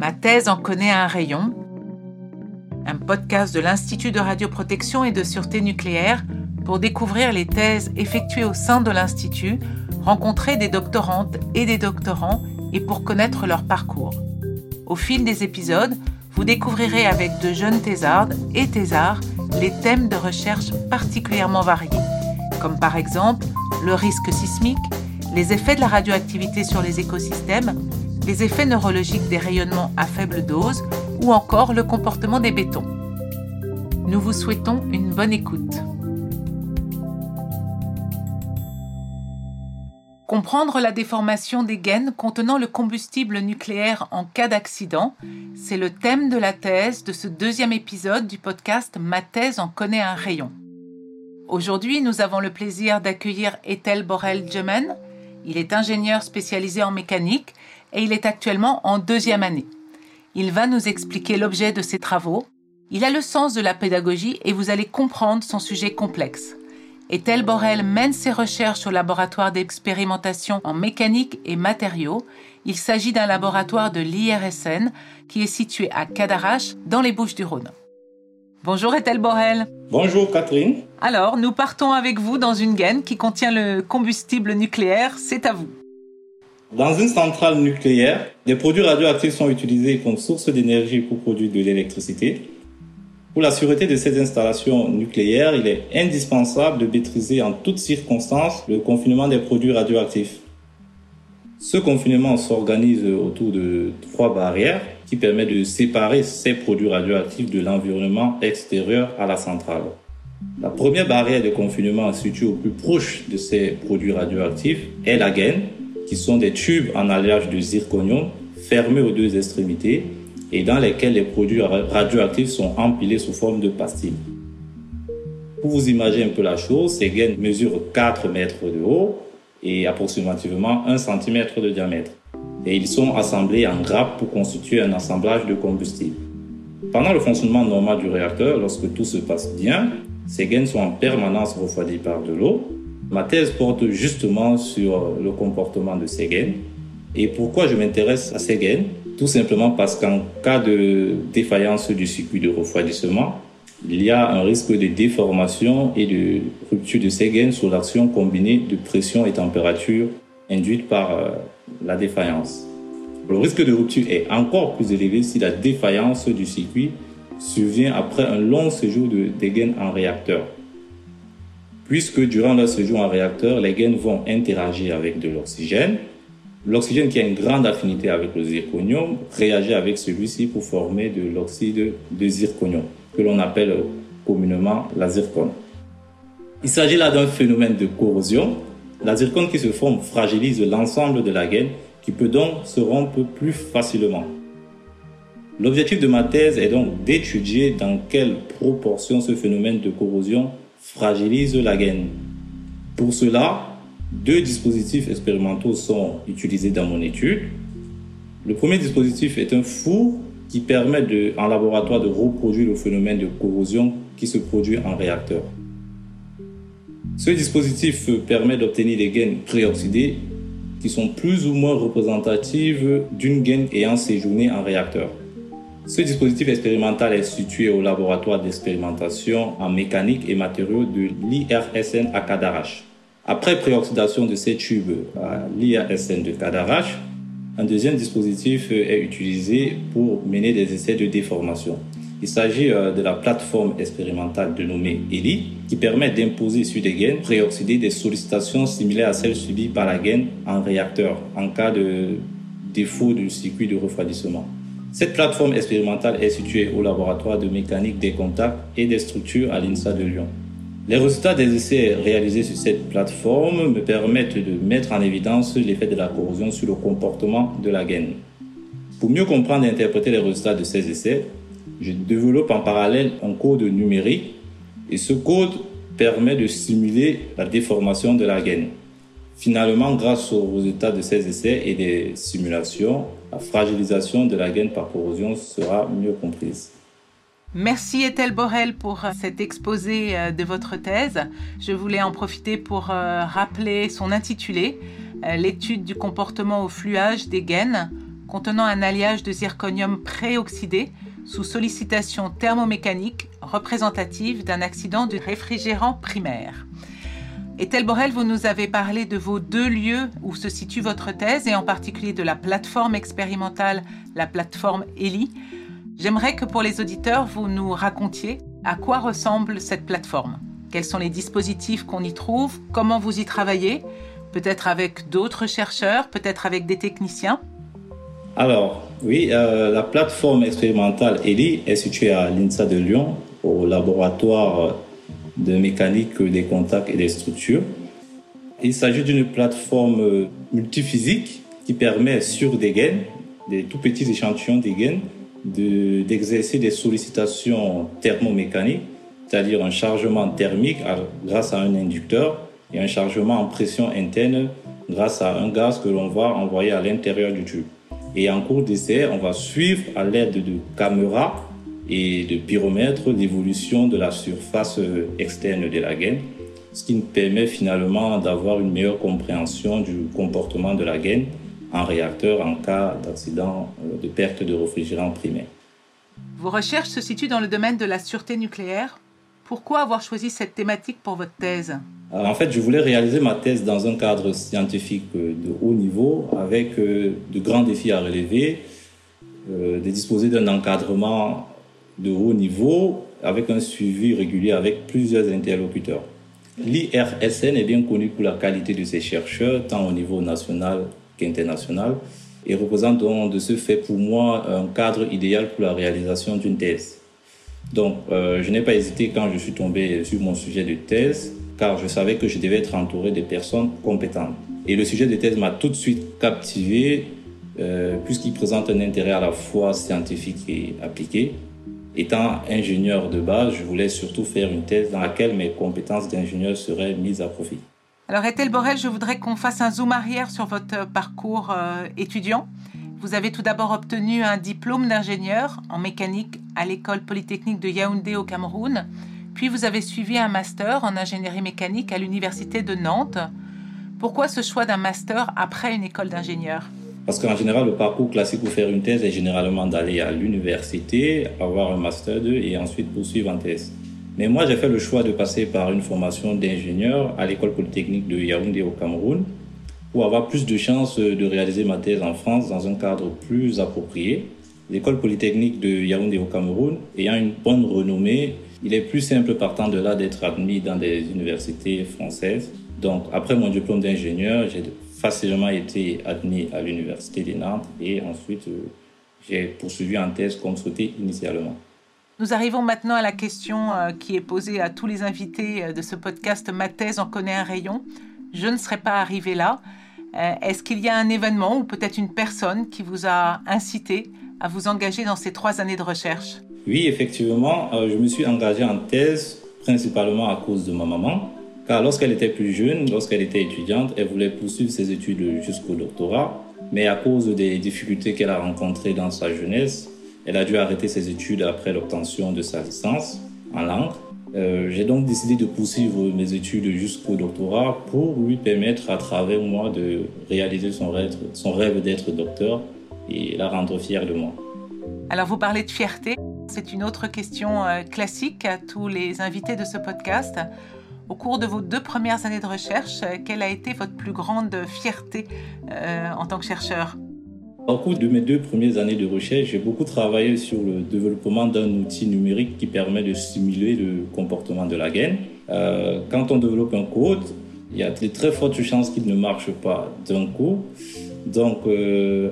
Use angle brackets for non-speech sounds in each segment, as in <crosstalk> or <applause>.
Ma thèse en connaît un rayon, un podcast de l'Institut de radioprotection et de sûreté nucléaire pour découvrir les thèses effectuées au sein de l'Institut, rencontrer des doctorantes et des doctorants et pour connaître leur parcours. Au fil des épisodes, vous découvrirez avec de jeunes thésardes et thésards les thèmes de recherche particulièrement variés, comme par exemple le risque sismique, les effets de la radioactivité sur les écosystèmes, les effets neurologiques des rayonnements à faible dose ou encore le comportement des bétons. Nous vous souhaitons une bonne écoute. Comprendre la déformation des gaines contenant le combustible nucléaire en cas d'accident, c'est le thème de la thèse de ce deuxième épisode du podcast Ma thèse en connaît un rayon. Aujourd'hui, nous avons le plaisir d'accueillir Ethel Borel-Jemen. Il est ingénieur spécialisé en mécanique et il est actuellement en deuxième année. Il va nous expliquer l'objet de ses travaux. Il a le sens de la pédagogie et vous allez comprendre son sujet complexe. Ethel Borel mène ses recherches au laboratoire d'expérimentation en mécanique et matériaux? Il s'agit d'un laboratoire de l'IRSN qui est situé à Cadarache, dans les Bouches-du-Rhône. Bonjour Ethel Borel? Bonjour Catherine. Alors, nous partons avec vous dans une gaine qui contient le combustible nucléaire. C'est à vous. Dans une centrale nucléaire, des produits radioactifs sont utilisés comme source d'énergie pour produire de l'électricité. Pour la sûreté de ces installations nucléaires, il est indispensable de maîtriser en toutes circonstances le confinement des produits radioactifs. Ce confinement s'organise autour de trois barrières qui permettent de séparer ces produits radioactifs de l'environnement extérieur à la centrale. La première barrière de confinement située au plus proche de ces produits radioactifs est la gaine, qui sont des tubes en alliage de zirconium fermés aux deux extrémités et dans lesquels les produits radioactifs sont empilés sous forme de pastilles. Pour vous imaginer un peu la chose, ces gaines mesurent 4 mètres de haut et approximativement 1 cm de diamètre. Et ils sont assemblés en grappes pour constituer un assemblage de combustible. Pendant le fonctionnement normal du réacteur, lorsque tout se passe bien, ces gaines sont en permanence refroidies par de l'eau Ma thèse porte justement sur le comportement de gaines. Et pourquoi je m'intéresse à gaines Tout simplement parce qu'en cas de défaillance du circuit de refroidissement, il y a un risque de déformation et de rupture de gaines sous l'action combinée de pression et température induite par euh, la défaillance. Le risque de rupture est encore plus élevé si la défaillance du circuit survient après un long séjour de, des gaines en réacteur puisque durant leur séjour en réacteur, les gaines vont interagir avec de l'oxygène. L'oxygène qui a une grande affinité avec le zirconium réagit avec celui-ci pour former de l'oxyde de zirconium, que l'on appelle communément la zircone. Il s'agit là d'un phénomène de corrosion. La zircone qui se forme fragilise l'ensemble de la gaine qui peut donc se rompre plus facilement. L'objectif de ma thèse est donc d'étudier dans quelle proportion ce phénomène de corrosion fragilise la gaine. Pour cela, deux dispositifs expérimentaux sont utilisés dans mon étude. Le premier dispositif est un four qui permet de, en laboratoire de reproduire le phénomène de corrosion qui se produit en réacteur. Ce dispositif permet d'obtenir des gaines préoxydées qui sont plus ou moins représentatives d'une gaine ayant séjourné en réacteur. Ce dispositif expérimental est situé au laboratoire d'expérimentation en mécanique et matériaux de l'IRSN à Cadarache. Après préoxydation de ces tubes à l'IRSN de Cadarache, un deuxième dispositif est utilisé pour mener des essais de déformation. Il s'agit euh, de la plateforme expérimentale dénommée ELI qui permet d'imposer sur des gaines préoxydées des sollicitations similaires à celles subies par la gaine en réacteur en cas de défaut du circuit de refroidissement. Cette plateforme expérimentale est située au laboratoire de mécanique des contacts et des structures à l'INSA de Lyon. Les résultats des essais réalisés sur cette plateforme me permettent de mettre en évidence l'effet de la corrosion sur le comportement de la gaine. Pour mieux comprendre et interpréter les résultats de ces essais, je développe en parallèle un code numérique et ce code permet de simuler la déformation de la gaine. Finalement, grâce aux résultats de ces essais et des simulations, la fragilisation de la gaine par corrosion sera mieux comprise. Merci Ethel Borel pour euh, cet exposé euh, de votre thèse. Je voulais en profiter pour euh, rappeler son intitulé, l'étude du comportement au fluage des gaines, contenant un alliage de zirconium préoxydé sous sollicitation thermomécanique représentative d'un accident du réfrigérant primaire. Ethel Borel, vous nous avez parlé de vos deux lieux où se situe votre thèse et en particulier de la plateforme expérimentale, la plateforme ELI. J'aimerais que pour les auditeurs, vous nous racontiez à quoi ressemble cette plateforme. Quels sont les dispositifs qu'on y trouve Comment vous y travaillez Peut-être avec d'autres chercheurs, peut-être avec des techniciens Alors, oui, euh, la plateforme expérimentale ELI est située à l'INSA de Lyon, au laboratoire de mécanique des contacts et des structures. Il s'agit d'une plateforme multiphysique qui permet sur des gaines, des tout petits échantillons des gaines, d'exercer des sollicitations thermomécaniques, c'est-à-dire un chargement thermique grâce à un inducteur et un chargement en pression interne grâce à un gaz que l'on va envoyer à l'intérieur du tube. Et en cours d'essai, on va suivre à l'aide de caméras et de pyromètre l'évolution de la surface externe de la gaine, ce qui nous permet finalement d'avoir une meilleure compréhension du comportement de la gaine en réacteur en cas d'accident euh, de perte de réfrigérant primaire. Vos recherches se situent dans le domaine de la sûreté nucléaire. Pourquoi avoir choisi cette thématique pour votre thèse? En fait, je voulais réaliser ma thèse dans un cadre scientifique euh, de haut niveau avec euh, de grands défis à relever, de disposer d'un encadrement de haut niveau avec un suivi régulier avec plusieurs interlocuteurs. L'IRSN est bien connu pour la qualité de ses chercheurs, tant au niveau national qu'international, et représente donc de ce fait pour moi un cadre idéal pour la réalisation d'une thèse. Donc, euh, je n'ai pas hésité quand je suis tombé sur mon sujet de thèse, car je savais que je devais être entouré de personnes compétentes. Et le sujet de thèse m'a tout de suite captivé, euh, puisqu'il présente un intérêt à la fois scientifique et appliqué. Étant ingénieur de base, je voulais surtout faire une thèse dans laquelle mes compétences d'ingénieur seraient mises à profit. Alors, Ethel Borel, je voudrais qu'on fasse un zoom arrière sur votre parcours euh, étudiant. Vous avez tout d'abord obtenu un diplôme d'ingénieur en mécanique à l'école polytechnique de Yaoundé au Cameroun. Puis vous avez suivi un master en ingénierie mécanique à l'université de Nantes. Pourquoi ce choix d'un master après une école d'ingénieur? Parce qu'en général, le parcours classique pour faire une thèse est généralement d'aller à l'université, avoir un master 2 et ensuite poursuivre en thèse. Mais moi, j'ai fait le choix de passer par une formation d'ingénieur à l'école polytechnique de Yaoundé au Cameroun pour avoir plus de chances de réaliser ma thèse en France dans un cadre plus approprié. L'école polytechnique de Yaoundé au Cameroun ayant une bonne renommée, il est plus simple partant de là d'être admis dans des universités françaises. Donc, après mon diplôme d'ingénieur, j'ai facilement été admis à l'université de Nantes et ensuite euh, j'ai poursuivi en thèse comme souhaité initialement. Nous arrivons maintenant à la question euh, qui est posée à tous les invités euh, de ce podcast Ma thèse en connaît un rayon. Je ne serais pas arrivé là. Est-ce qu'il y a un événement ou peut-être une personne qui vous a incité à vous engager dans ces trois années de recherche? Oui, effectivement, je me suis engagé en thèse principalement à cause de ma maman lorsqu'elle était plus jeune, lorsqu'elle était étudiante, elle voulait poursuivre ses études jusqu'au doctorat. Mais à cause des difficultés qu'elle a rencontrées dans sa jeunesse, elle a dû arrêter ses études après l'obtention de sa licence en langue. Euh, j'ai donc décidé de poursuivre mes études jusqu'au doctorat pour lui permettre à travers moi de réaliser son rêve, son rêve d'être docteur et la rendre fière de moi. Alors vous parlez de fierté, c'est une autre question euh, classique à tous les invités de ce podcast. Au cours de vos deux premières années de recherche, euh, quelle a été votre plus grande fierté euh, en tant que chercheur? Au cours de mes deux premières années de recherche, j'ai beaucoup travaillé sur le développement d'un outil numérique qui permet de simuler le comportement de la gaine. Euh, quand on développe un code, il y a de très fortes chances qu'il ne marche pas d'un coup. Donc,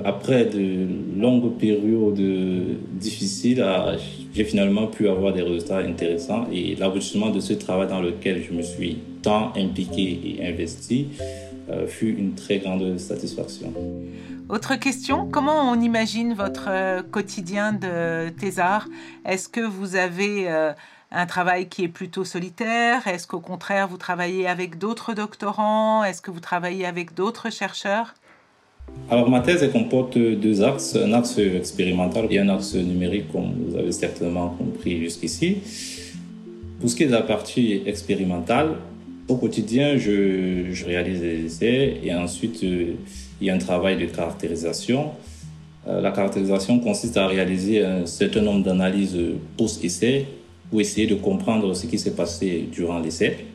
après de longues périodes difficiles, ah, j'ai finalement pu avoir des résultats intéressants et l'aboutissement de ce travail dans lequel je me suis tant impliqué et investi euh, fut une très grande satisfaction. Autre question, comment on imagine votre euh, quotidien de thésard? Est-ce que vous avez un travail qui est plutôt solitaire? Est-ce qu'au contraire, vous travaillez avec d'autres doctorants? Est-ce que vous travaillez avec d'autres chercheurs? Alors ma thèse comporte deux axes, un axe expérimental et un axe numérique comme vous avez certainement compris jusqu'ici. Pour ce qui est de la partie expérimentale, au quotidien, je, réalise des essais et ensuite euh, il y a un travail de caractérisation la caractérisation consiste à réaliser un certain nombre d'analyses post-essai pour essayer de comprendre ce qui s'est passé durant l'essai.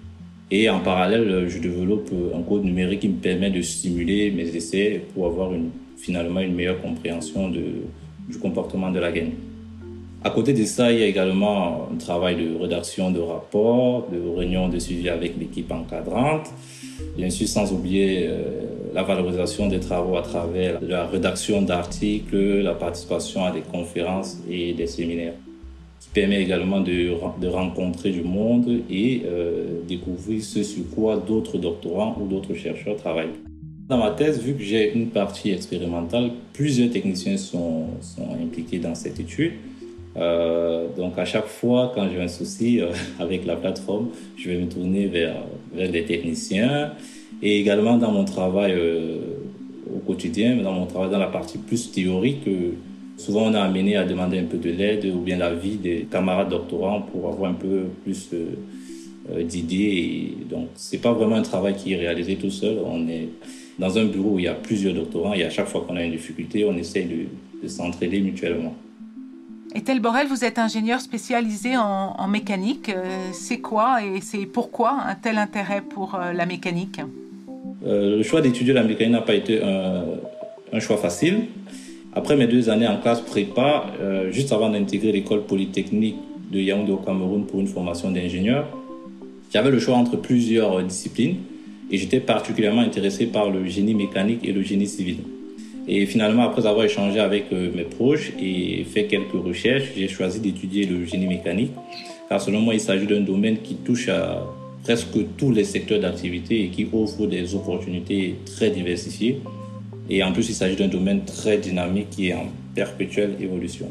Et en parallèle, je développe un code numérique qui me permet de stimuler mes essais pour avoir finalement une meilleure compréhension du comportement de la gaine. À côté de ça, il y a également un travail de rédaction de rapports, de réunions de suivi avec l'équipe encadrante. Bien sûr, sans oublier euh, la valorisation des travaux à travers la rédaction d'articles, la participation à des conférences et des séminaires, qui permet également de, de rencontrer du monde et euh, découvrir ce sur quoi d'autres doctorants ou d'autres chercheurs travaillent. Dans ma thèse, vu que j'ai une partie expérimentale, plusieurs techniciens sont, sont impliqués dans cette étude. Euh, donc à chaque fois quand j'ai un souci euh, <laughs> avec la plateforme, je vais me tourner vers, vers des techniciens et également dans mon travail au quotidien, dans mon travail dans la partie plus théorique, souvent on est amené à demander un peu de l'aide ou bien l'avis des camarades doctorants pour avoir un peu plus d'idées. Donc c'est pas vraiment un travail qui est réalisé tout seul. On est dans un bureau où il y a plusieurs doctorants et à chaque fois qu'on a une difficulté, on essaie de, de s'entraider mutuellement. Ethel Borel, vous êtes ingénieur spécialisé en, mécanique. Euh, c'est quoi et c'est pourquoi un tel intérêt pour euh, la mécanique? Euh, Le choix d'étudier la mécanique n'a pas été un, choix facile. Après mes deux années en classe prépa, juste avant d'intégrer l'école polytechnique de Yaoundé au Cameroun pour une formation d'ingénieur, j'avais le choix entre plusieurs disciplines et j'étais particulièrement intéressé par le génie mécanique et le génie civil. Et finalement, après avoir échangé avec euh, mes proches et fait quelques recherches, j'ai choisi d'étudier le génie mécanique. Car selon moi, il s'agit d'un domaine qui touche à presque tous les secteurs d'activité et qui offre des opportunités très diversifiées. Et en plus, il s'agit d'un domaine très dynamique qui est en perpétuelle évolution.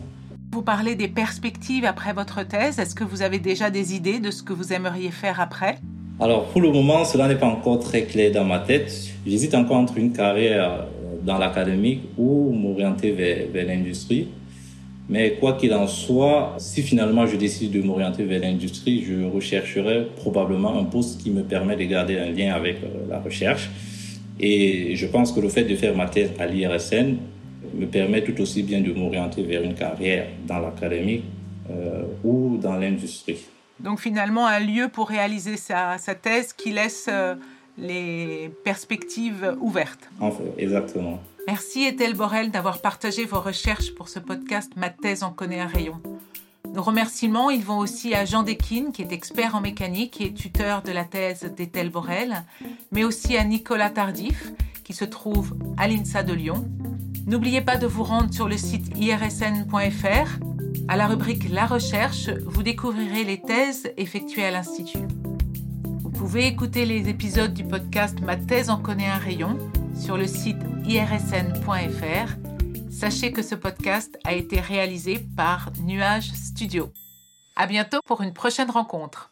Vous parlez des perspectives après votre thèse. Est-ce que vous avez déjà des idées de ce que vous aimeriez faire après? Alors, pour le moment, cela n'est pas encore très clair dans ma tête. J'hésite encore entre une carrière dans l'académique ou m'orienter vers, vers l'industrie. Mais quoi qu'il en soit, si finalement je décide de m'orienter vers l'industrie, je rechercherai probablement un poste qui me permet de garder un lien avec euh, la recherche. Et je pense que le fait de faire ma thèse à l'IRSN me permet tout aussi bien de m'orienter vers une carrière dans l'académique euh, ou dans l'industrie. Donc finalement, un lieu pour réaliser sa, sa thèse qui laisse... Euh, les perspectives ouvertes. Enfin, exactement. Merci Ethel Borel d'avoir partagé vos recherches pour ce podcast Ma thèse en connaît un rayon. Nos remerciements, ils vont aussi à Jean Dekin, qui est expert en mécanique et tuteur de la thèse d'Ethel Borel, mais aussi à Nicolas Tardif, qui se trouve à l'INSA de Lyon. N'oubliez pas de vous rendre sur le site irsn.fr. À la rubrique La recherche, vous découvrirez les thèses effectuées à l'Institut. Vous pouvez écouter les épisodes du podcast Ma thèse en connaît un rayon sur le site irsn.fr. Sachez que ce podcast a été réalisé par Nuage Studio. À bientôt pour une prochaine rencontre.